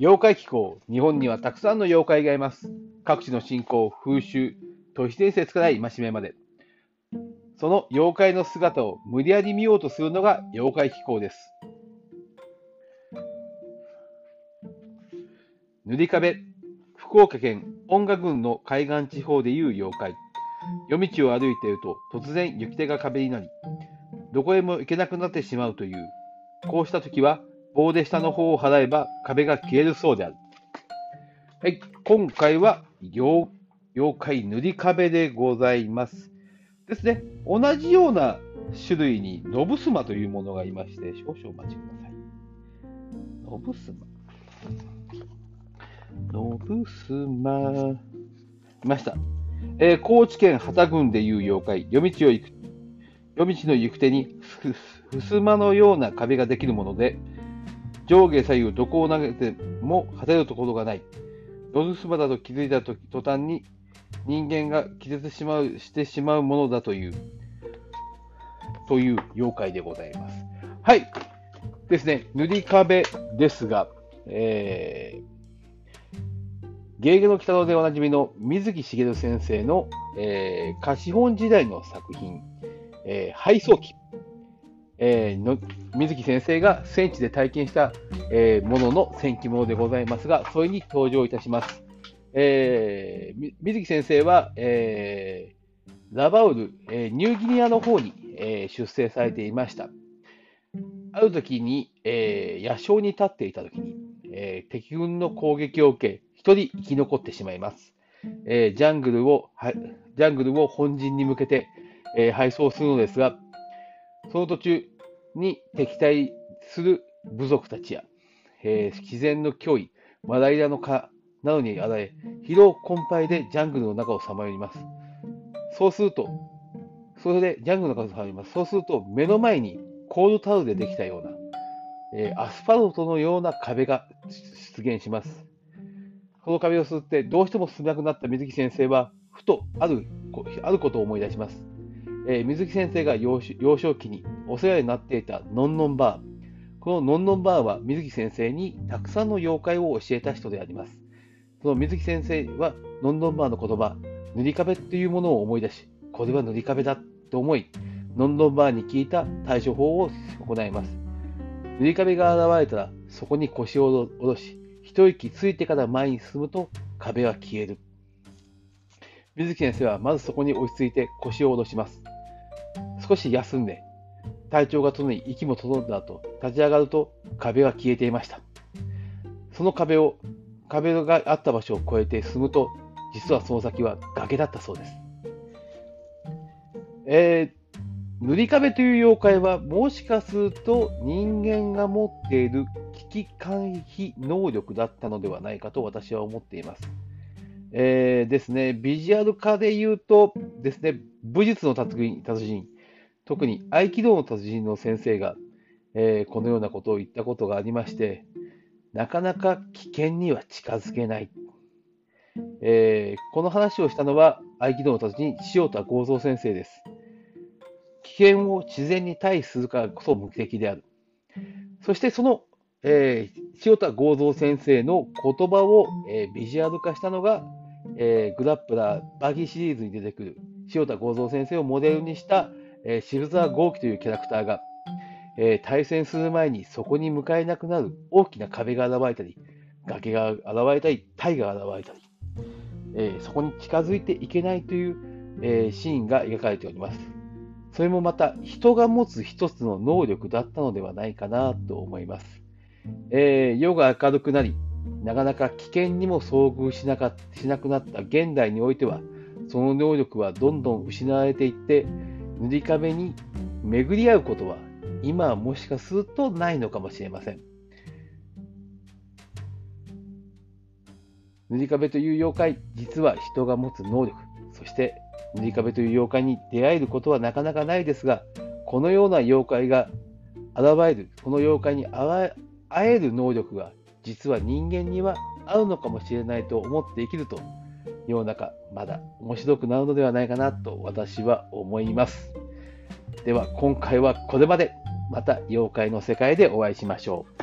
妖怪気候、日本にはたくさんの妖怪がいます。各地の信仰、風習、都市伝説から戒めまで。その妖怪の姿を無理やり見ようとするのが妖怪気候です。塗り壁、福岡県音楽郡の海岸地方でいう妖怪。夜道を歩いていると突然行き手が壁になり、どこへも行けなくなってしまうという。こうした時は棒で下の方を払えば壁が消えるそうである。はい、今回は妖怪塗り壁でございます。ですね、同じような種類にノブスマというものがいまして、少々お待ちください。ノブスマ。ノブスマ。いました。えー、高知県畑郡でいう妖怪、夜道を行く、夜道の行く手にふすまのような壁ができるもので、上下左右どこを投げても果てるところがない。ノブスマだと気づいたと途端に人間が気絶しまうしてしまうものだという、という妖怪でございます。はい。ですね、塗り壁ですが、えー、芸芸の北野でおなじみの水木しげる先生の、えー、貸本時代の作品、えー、配送機、えー、の水木先生が戦地で体験した、えー、ものの戦記物でございますが、それに登場いたします。えー、水木先生は、え、ラバウル、え、ニューギニアの方に、え、出征されていました。ある時に、えー、野将に立っていた時に、え、敵軍の攻撃を受け、一人生き残ってしまいます。え、ジャングルを、ジャングルを本陣に向けて、えー、配送するのですが、その途中に敵対する部族たちや、えー、自然の脅威、マラリアの蚊などにあられ、疲労困憊でジャングルの中をさまよいます。そうすると、それでジャングルの中をさまよいます。そうすると、目の前にコールタウルでできたような、えー、アスファルトのような壁が出現します。この壁を吸ってどうしても進めなくなった水木先生は、ふとあるあることを思い出します。えー、水木先生が幼少期にお世話になっていたのんのんバー。こののんのんバーは水木先生にたくさんの妖怪を教えた人であります。その水木先生はのんのんバーの言葉、塗り壁というものを思い出し、これは塗り壁だと思い、のんのんバーに聞いた対処法を行います。塗り壁が現れたら、そこに腰を下ろし、一息ついてから前に進むと壁は消える。水木先生はまずそこに落ち着いて腰を下ろします。少し休んで、体調が整い、息も整った後、立ち上がると壁は消えていました。その壁を、壁があった場所を越えて進むと、実はその先は崖だったそうです。えー、塗り壁という妖怪は、もしかすると人間が持っている危機回避能力だったのではないかと私は思っています。えー、ですね、ビジュアル化で言うとですね、武術の達人、特に合気道の達人の先生が、えー、このようなことを言ったことがありまして、なかなか危険には近づけない。えー、この話をしたのは合気道の達人、塩田剛三先生です。危険を自然に対するからこそ目的である。そしてその、えー、塩田剛三先生の言葉を、えー、ビジュアル化したのが、えー、グラップラーバギーシリーズに出てくる塩田剛三先生をモデルにしたえー、渋沢豪輝というキャラクターが、えー、対戦する前にそこに向かえなくなる大きな壁が現れたり、崖が現れたり、体が現れたり、えー、そこに近づいていけないという、えシーンが描かれております。それもまた人が持つ一つの能力だったのではないかなと思います。え夜が明るくなり、なかなか危険にも遭遇しなかしなくなった現代においては、その能力はどんどん失われていって、塗り壁に巡り合うことは今はもしかするとないのかもしれません。塗り壁という妖怪、実は人が持つ能力、そして塗り壁という妖怪に出会えることはなかなかないですが、このような妖怪が現れる、この妖怪に会える能力が実は人間にはあるのかもしれないと思って生きると世の中まだ面白くなるのではないかなと私は思います。では今回はこれまで。また妖怪の世界でお会いしましょう。